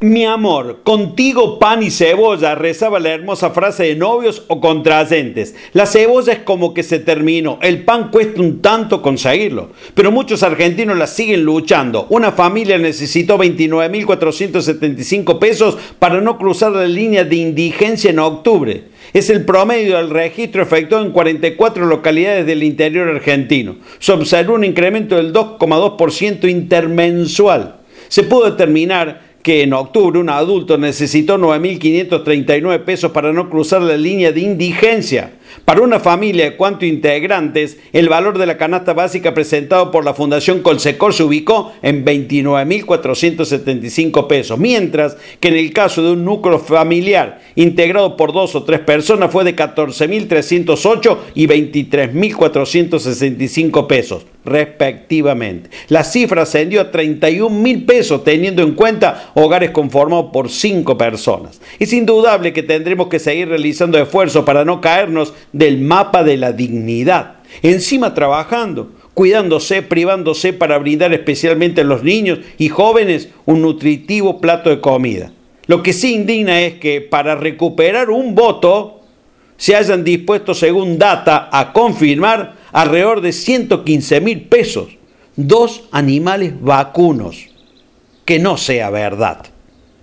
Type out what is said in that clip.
Mi amor, contigo pan y cebolla, rezaba la hermosa frase de novios o contrayentes. La cebolla es como que se terminó, el pan cuesta un tanto conseguirlo, pero muchos argentinos la siguen luchando. Una familia necesitó 29.475 pesos para no cruzar la línea de indigencia en octubre. Es el promedio del registro efectuado en 44 localidades del interior argentino. Se observó un incremento del 2,2% intermensual. Se pudo determinar que en octubre un adulto necesitó 9.539 pesos para no cruzar la línea de indigencia. Para una familia de cuatro integrantes, el valor de la canasta básica presentado por la Fundación Colsecor se ubicó en 29.475 pesos, mientras que en el caso de un núcleo familiar integrado por dos o tres personas fue de 14.308 y 23.465 pesos respectivamente. La cifra ascendió a 31 mil pesos teniendo en cuenta hogares conformados por cinco personas. Es indudable que tendremos que seguir realizando esfuerzos para no caernos del mapa de la dignidad. Encima trabajando, cuidándose, privándose para brindar especialmente a los niños y jóvenes un nutritivo plato de comida. Lo que sí indigna es que para recuperar un voto se hayan dispuesto, según data, a confirmar alrededor de 115 mil pesos. Dos animales vacunos. Que no sea verdad.